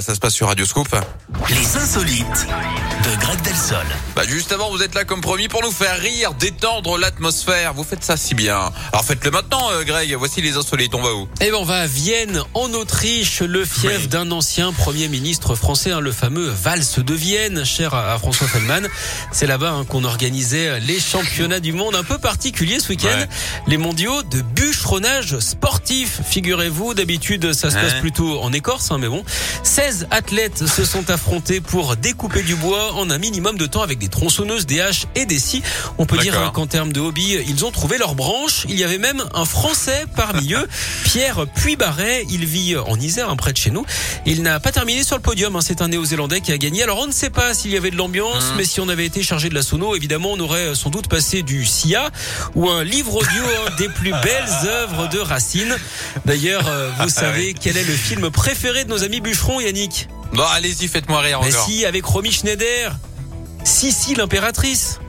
ça se passe sur Radio Scoop. Les insolites de Greg Delsol. Bah justement, vous êtes là comme promis pour nous faire rire, détendre l'atmosphère. Vous faites ça si bien. Alors faites-le maintenant, euh, Greg. Voici les insolites. On va où? Eh ben on va à Vienne, en Autriche, le fief Oui. d'un ancien premier ministre français, hein, le fameux Valse de Vienne, cher à, à François Feldman. C'est là-bas hein, qu'on organisait les championnats du monde un peu particuliers ce week-end, Ouais. les mondiaux de bûcheronnage sportif. Figurez-vous, d'habitude ça se passe Ouais. plutôt en Écorce, hein, mais bon. 16 athlètes se sont affrontés pour découper du bois en un minimum de temps avec des tronçonneuses, des haches et des scies. On peut dire hein, qu'en termes de hobby, ils ont trouvé leur branche. Il y avait même un Français parmi eux, Pierre Puybarret. Il vit en Isère, hein, près de chez nous. Il n'a pas terminé sur le podium. hein. C'est un Néo-Zélandais qui a gagné. Alors on ne sait pas s'il y avait de l'ambiance, Mmh. mais si on avait été chargé de la sono, évidemment, on aurait sans doute passé du SIA ou un livre audio des plus belles œuvres de Racine. D'ailleurs, euh, vous savez quel est le film préféré de nos amis bûcherons, Yannick? Bon, allez-y, faites-moi rire Mais encore. si, avec Romy Schneider. Sissi l'impératrice.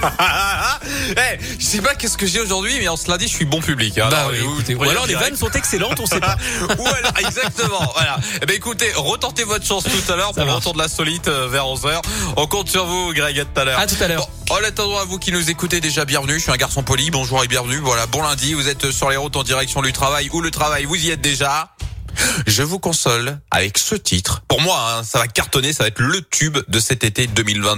Ah, ah, ah. Eh, je sais pas qu'est-ce que j'ai aujourd'hui, mais en cela dit, je suis bon public. Hein. Bah Alors, oui, vous- écoutez, vous ou alors les vannes sont excellentes, on sait pas. Ou alors, exactement. Voilà. Eh ben écoutez, retentez votre chance tout à l'heure pour le retour de la solite euh, vers 11h. On compte sur vous, Greg, à tout à l'heure. À tout à l'heure. Bon, en attendant à vous qui nous écoutez déjà, bienvenue. Je suis un garçon poli. Bonjour et bienvenue. Voilà, bon lundi. Vous êtes sur les routes en direction du travail ou le travail, vous y êtes déjà. Je vous console avec ce titre. Pour moi, hein, ça va cartonner. Ça va être le tube de cet été 2020.